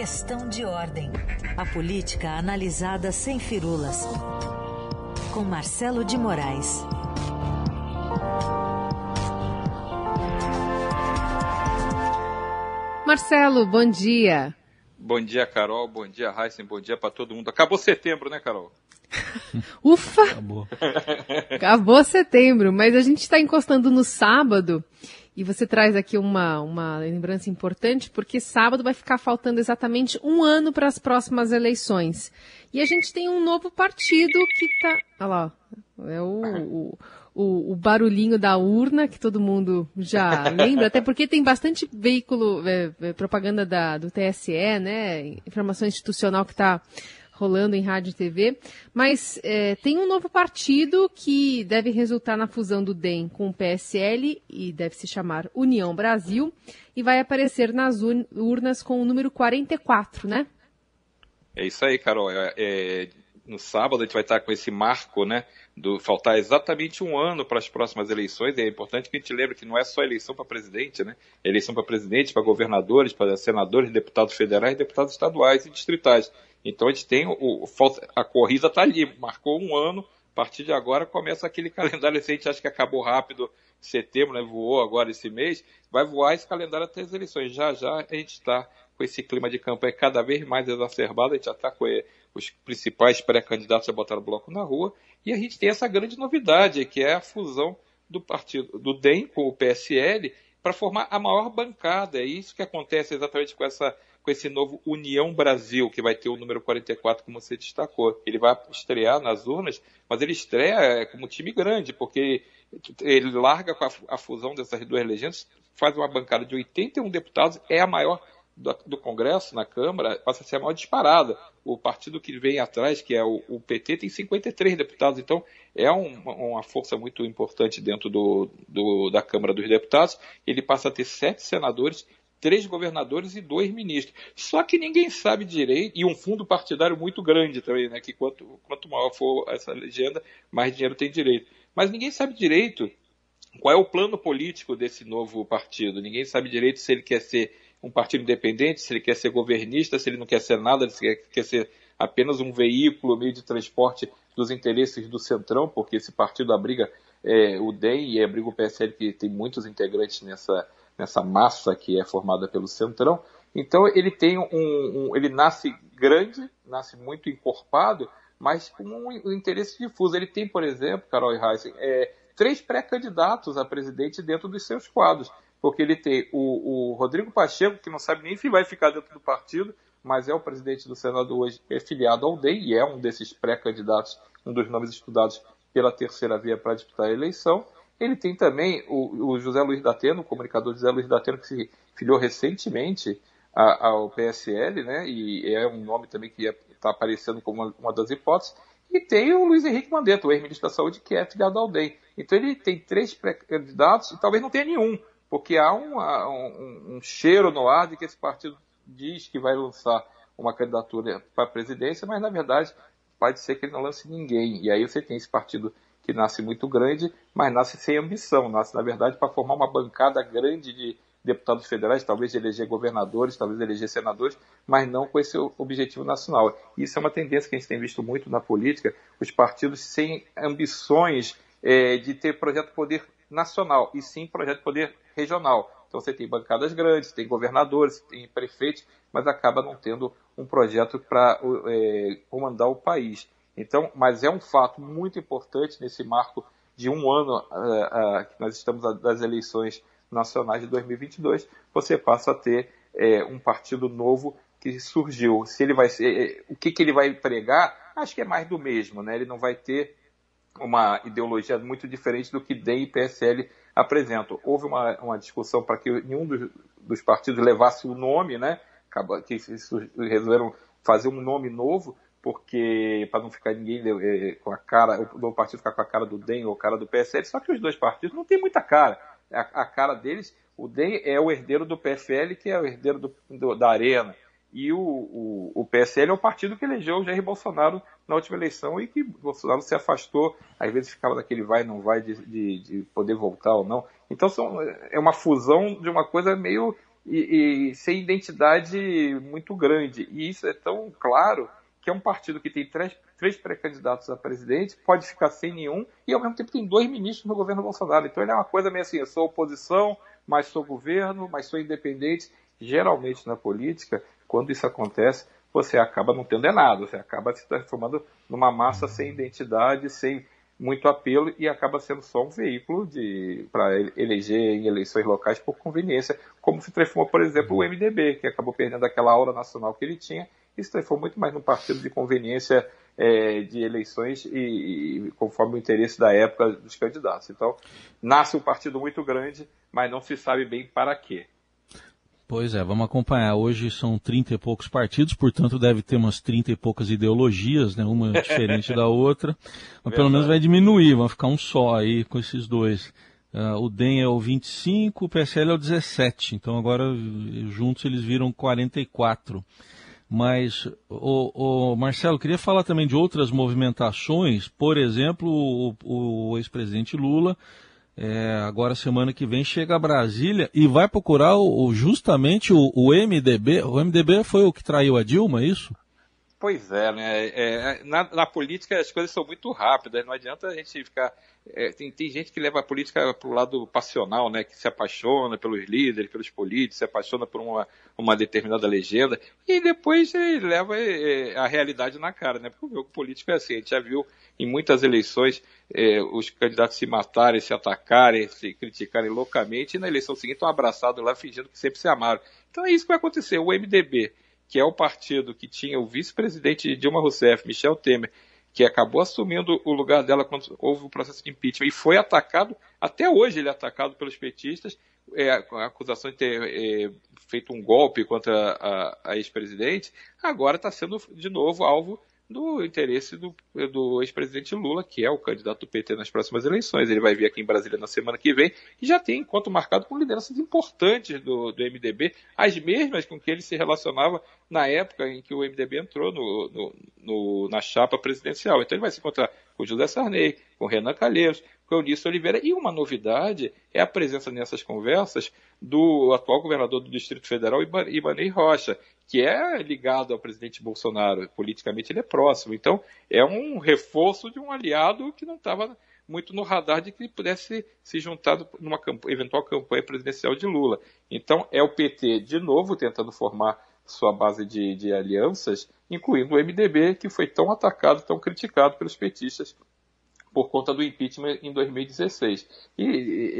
Questão de ordem. A política analisada sem firulas. Com Marcelo de Moraes. Marcelo, bom dia. Bom dia, Carol. Bom dia, Heisen. Bom dia para todo mundo. Acabou setembro, né, Carol? Ufa! Acabou. Acabou setembro, mas a gente está encostando no sábado e você traz aqui uma, uma lembrança importante, porque sábado vai ficar faltando exatamente um ano para as próximas eleições. E a gente tem um novo partido que está. Olha lá, é o, o o, barulhinho da urna, que todo mundo já lembra, até porque tem bastante veículo, é, é, propaganda da, do TSE, né? Informação institucional que está rolando em rádio e TV. Mas é, tem um novo partido que deve resultar na fusão do DEM com o PSL e deve se chamar União Brasil e vai aparecer nas urnas com o número 44, né? É isso aí, Carol. É, é, no sábado a gente vai estar com esse marco, né? Do faltar exatamente um ano para as próximas eleições. E é importante que a gente lembre que não é só eleição para presidente, né? Eleição para presidente, para governadores, para senadores, deputados federais, deputados estaduais e distritais. Então a gente tem o, a corrida está ali, marcou um ano. A partir de agora começa aquele calendário. Se a gente acha que acabou rápido setembro, né, voou agora esse mês, vai voar esse calendário até as eleições. Já já a gente está com esse clima de campanha cada vez mais exacerbado, a gente já está com os principais pré-candidatos a botar o bloco na rua, e a gente tem essa grande novidade, que é a fusão do partido do DEM com o PSL para formar a maior bancada. É isso que acontece exatamente com essa com esse novo União Brasil, que vai ter o número 44, como você destacou. Ele vai estrear nas urnas, mas ele estreia é, como time grande, porque ele larga com a, fusão dessas duas legendas, faz uma bancada de 81 deputados, é a maior do, Congresso, na Câmara, passa a ser a maior disparada. O partido que vem atrás, que é o, PT, tem 53 deputados, então é um, uma força muito importante dentro do, do, da Câmara dos Deputados. Ele passa a ter sete senadores, três governadores e dois ministros. Só que ninguém sabe direito, e um fundo partidário muito grande também, né? Que quanto, quanto maior for essa legenda, mais dinheiro tem direito. Mas ninguém sabe direito qual é o plano político desse novo partido. Ninguém sabe direito se ele quer ser um partido independente, se ele quer ser governista, se ele não quer ser nada, se ele quer ser apenas um veículo, meio de transporte dos interesses do Centrão, porque esse partido abriga é, o DEM e abriga o PSL, que tem muitos integrantes nessa, nessa massa que é formada pelo Centrão. Então ele tem um, um ele nasce grande, nasce muito encorpado, mas com um interesse difuso. Ele tem, por exemplo, Carol Heissen, é, três pré-candidatos a presidente dentro dos seus quadros porque ele tem o, o Rodrigo Pacheco, que não sabe nem se vai ficar dentro do partido, mas é o presidente do Senado hoje, é filiado ao DEM e é um desses pré-candidatos, um dos nomes estudados pela terceira via para disputar a eleição. Ele tem também o, o José Luiz Dateno, o comunicador José Luiz Dateno, que se filiou recentemente a, ao PSL, né, e é um nome também que está aparecendo como uma, uma, das hipóteses. E tem o Luiz Henrique Mandetta, o ex-ministro da Saúde, que é filiado ao DEM. Então ele tem três pré-candidatos e talvez não tenha nenhum porque há um, um, cheiro no ar de que esse partido diz que vai lançar uma candidatura para a presidência, mas na verdade pode ser que ele não lance ninguém. E aí você tem esse partido que nasce muito grande, mas nasce sem ambição, nasce na verdade para formar uma bancada grande de deputados federais, talvez eleger governadores, talvez eleger senadores, mas não com esse objetivo nacional. Isso é uma tendência que a gente tem visto muito na política, os partidos sem ambições é, de ter projeto de poder nacional, e sim projeto de poder regional. Então você tem bancadas grandes, tem governadores, tem prefeitos, mas acaba não tendo um projeto para é, comandar o país. Então, mas é um fato muito importante nesse marco de um ano uh, uh, que nós estamos das eleições nacionais de 2022, você passa a ter é, um partido novo que surgiu. Se ele vai ser, o que, que ele vai pregar? Acho que é mais do mesmo, né? Ele não vai ter uma ideologia muito diferente do que DEM e PSL apresentam. Houve uma, uma discussão para que nenhum dos, dos, partidos levasse o nome, né? que resolveram fazer um nome novo, porque para não ficar ninguém é, com a cara, o partido ficar com a cara do DEM ou a cara do PSL, só que os dois partidos não têm muita cara. A, a cara deles, o DEM é o herdeiro do PFL, que é o herdeiro do, do, da Arena. E o, o, o, PSL é o partido que elegeu o Jair Bolsonaro na última eleição e que Bolsonaro se afastou, às vezes ficava daquele vai não vai de, de, de poder voltar ou não. Então são, é uma fusão de uma coisa meio e, e sem identidade muito grande. E isso é tão claro que é um partido que tem três, três pré-candidatos a presidente, pode ficar sem nenhum, e ao mesmo tempo tem dois ministros no governo Bolsonaro. Então ele é uma coisa meio assim, eu sou oposição, mas sou governo, mas sou independente. Geralmente na política, quando isso acontece, você acaba não tendo é nada, você acaba se transformando numa massa sem identidade, sem muito apelo e acaba sendo só um veículo para eleger em eleições locais por conveniência, como se transformou, por exemplo, o MDB, que acabou perdendo aquela aura nacional que ele tinha se transformou muito mais num partido de conveniência é, de eleições e, e, conforme o interesse da época dos candidatos. Então, nasce um partido muito grande, mas não se sabe bem para quê. Pois é, vamos acompanhar. Hoje são 30 e poucos partidos, portanto deve ter umas 30 e poucas ideologias, né? uma diferente da outra. Mas pelo menos vai diminuir, vai ficar um só aí com esses dois. Uh, o DEM é o 25, o PSL é o 17. Então agora juntos eles viram 44. Mas, o, o Marcelo, queria falar também de outras movimentações. Por exemplo, o, o ex-presidente Lula é, agora semana que vem chega a Brasília e vai procurar o, justamente o, MDB. O MDB foi o que traiu a Dilma, é isso? Pois é, né? É, na, na, política as coisas são muito rápidas, não adianta a gente ficar. É, tem, tem, gente que leva a política para o lado passional, né? Que se apaixona pelos líderes, pelos políticos, se apaixona por uma, uma determinada legenda, e depois leva é, a realidade na cara, né? Porque o jogo político é assim, a gente já viu em muitas eleições é, os candidatos se matarem, se atacarem, se criticarem loucamente, e na eleição seguinte estão abraçados lá fingindo que sempre se amaram. Então é isso que vai acontecer. O MDB que é o partido que tinha o vice-presidente Dilma Rousseff, Michel Temer, que acabou assumindo o lugar dela quando houve o processo de impeachment e foi atacado, até hoje ele é atacado pelos petistas, é, com a acusação de ter é, feito um golpe contra a, a ex-presidente, agora está sendo de novo alvo do interesse do, do ex-presidente Lula, que é o candidato do PT nas próximas eleições. Ele vai vir aqui em Brasília na semana que vem e já tem encontro marcado com lideranças importantes do, do MDB, as mesmas com que ele se relacionava na época em que o MDB entrou no, no, no, na chapa presidencial. Então ele vai se encontrar com José Sarney, com Renan Calheiros, com Eunício Oliveira. E uma novidade é a presença nessas conversas do atual governador do Distrito Federal, Ibanei Rocha, que é ligado ao presidente Bolsonaro. Politicamente ele é próximo. Então é um reforço de um aliado que não estava muito no radar de que ele pudesse se juntar numa eventual campanha presidencial de Lula. Então é o PT de novo tentando formar sua base de, de alianças, incluindo o MDB, que foi tão atacado, tão criticado pelos petistas por conta do impeachment em 2016. E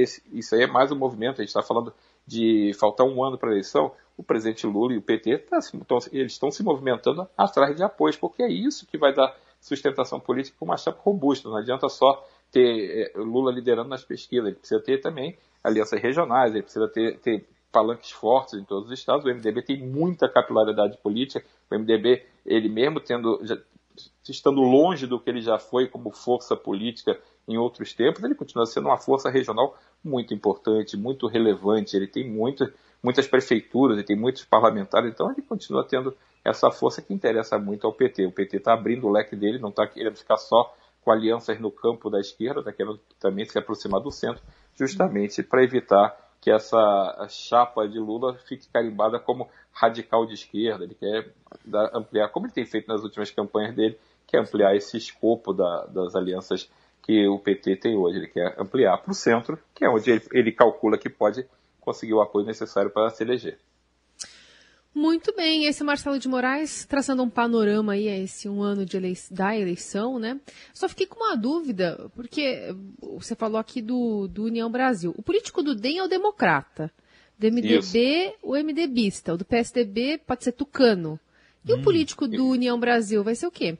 esse, isso aí é mais um movimento, a gente está falando de faltar um ano para a eleição, o presidente Lula e o PT tá, então, eles estão se movimentando atrás de apoios, porque é isso que vai dar sustentação política para uma chapa robusta. Não adianta só ter é, Lula liderando nas pesquisas, ele precisa ter também alianças regionais, ele precisa ter, ter palanques fortes em todos os estados. O MDB tem muita capilaridade política. O MDB, ele mesmo tendo, já, estando longe do que ele já foi como força política em outros tempos, ele continua sendo uma força regional muito importante, muito relevante. Ele tem muito, muitas prefeituras, ele tem muitos parlamentares, então ele continua tendo essa força que interessa muito ao PT. O PT está abrindo o leque dele, não está querendo ficar só com alianças no campo da esquerda, está querendo também se aproximar do centro, justamente para evitar que essa chapa de Lula fique carimbada como radical de esquerda. Ele quer ampliar, como ele tem feito nas últimas campanhas dele, quer ampliar esse escopo da, das alianças que o PT tem hoje. Ele quer ampliar para o centro, que é onde ele, ele calcula que pode conseguir o apoio necessário para se eleger. Muito bem, esse é Marcelo de Moraes traçando um panorama aí a esse um ano de da eleição, né? Só fiquei com uma dúvida, porque você falou aqui do, do União Brasil. O político do DEM é o democrata. Do MDB, Isso. o MDBista. O do PSDB pode ser tucano. E hum. o político do União Brasil vai ser o quê?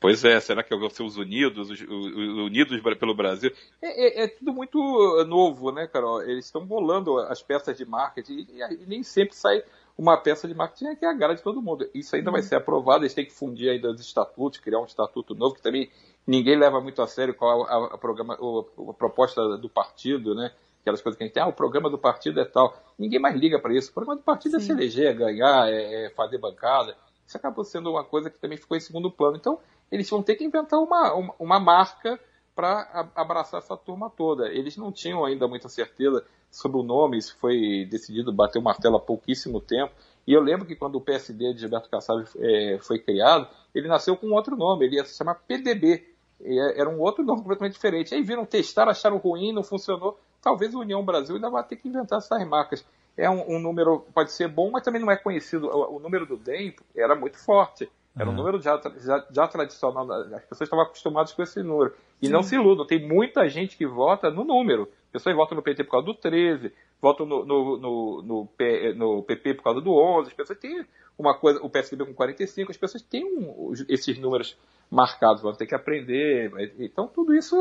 Pois é, será que vão ser os Unidos, os, os Unidos pelo Brasil? É, é, é, tudo muito novo, né, Carol? Eles estão bolando as peças de marketing e, e nem sempre sai uma peça de marketing que agrade todo mundo. Isso ainda vai uhum. ser aprovado, eles têm que fundir ainda os estatutos, criar um estatuto novo, que também ninguém leva muito a sério qual a, a, programa, a, a proposta do partido, né? Aquelas coisas que a gente tem, ah, o programa do partido é tal. Ninguém mais liga para isso. O programa do partido é Sim. é se eleger, é ganhar, é, é fazer bancada. Isso acabou sendo uma coisa que também ficou em segundo plano. Então, eles vão ter que inventar uma, uma, uma marca para abraçar essa turma toda. Eles não tinham ainda muita certeza sobre o nome, isso foi decidido bater o martelo há pouquíssimo tempo. E eu lembro que quando o PSD de Gilberto Kassab é, foi criado, ele nasceu com outro nome, ele ia se chamar PDB. É, era um outro nome completamente diferente. Aí viram testar, acharam ruim, não funcionou. Talvez a União Brasil ainda vai ter que inventar essas marcas. É um, um número, pode ser bom, mas também não é conhecido. O, o número do DEM era muito forte. Era um número já, já, já, tradicional, as pessoas estavam acostumadas com esse número. E Sim. não se iludam, tem muita gente que vota no número. Pessoas votam no PT por causa do 13, votam no, no, no, no, no PP por causa do 11, as pessoas têm uma coisa, o PSDB com 45, as pessoas têm um, esses números marcados, vão ter que aprender. Então tudo isso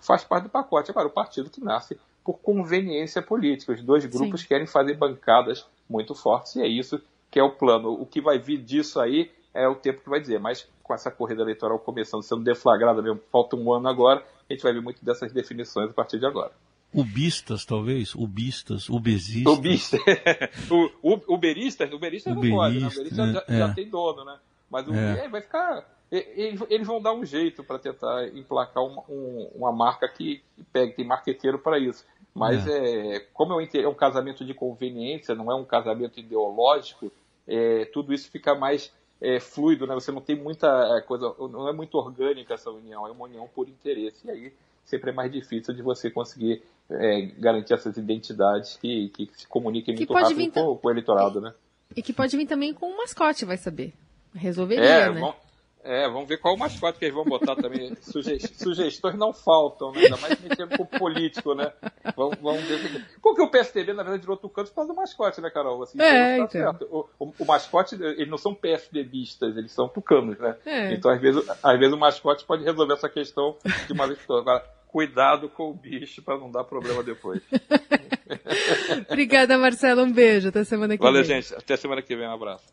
faz parte do pacote. Agora, o partido que nasce por conveniência política. Os dois grupos Sim. querem fazer bancadas muito fortes e é isso que é o plano. O que vai vir disso aí é o tempo que vai dizer. Mas com essa corrida eleitoral começando, sendo deflagrada mesmo, falta um ano agora, a gente vai ver muito dessas definições a partir de agora. Ubistas, talvez? Ubistas, ubesistas. Ubistas. uberistas, uberistas não pode, né? Uberista né? já, é. já, tem dono, né? Mas o é. vai ficar. Eles vão dar um jeito para tentar emplacar uma, um, uma marca que, que pegue, tem marqueteiro para isso. Mas é. é como é um casamento de conveniência, não é um casamento ideológico, é, tudo isso fica mais é, fluido, né? Você não tem muita é, coisa, não é muito orgânica essa união, é uma união por interesse. E aí sempre é mais difícil de você conseguir é, garantir essas identidades que, que se comuniquem muito rápido com, com, o eleitorado, né? E que pode vir também com um mascote, vai saber. Resolveria, é, né? É, vamos ver qual o mascote que eles vão botar também. Suge sugestões não faltam, né? Ainda mais mexendo com o político, né? Vamos, vamos ver. Porque o PSDB, na verdade, virou tucano por causa do mascote, né, Carol? Assim, é, então. Tá então. O, o, o, mascote, eles não são PSDBistas, eles são tucanos, né? É. Então, às vezes, às vezes, o mascote pode resolver essa questão de uma vez. Agora, cuidado com o bicho para não dar problema depois. Obrigada, Marcelo. Um beijo. Até semana que Valeu, vem. Valeu, gente. Até semana que vem. Um abraço.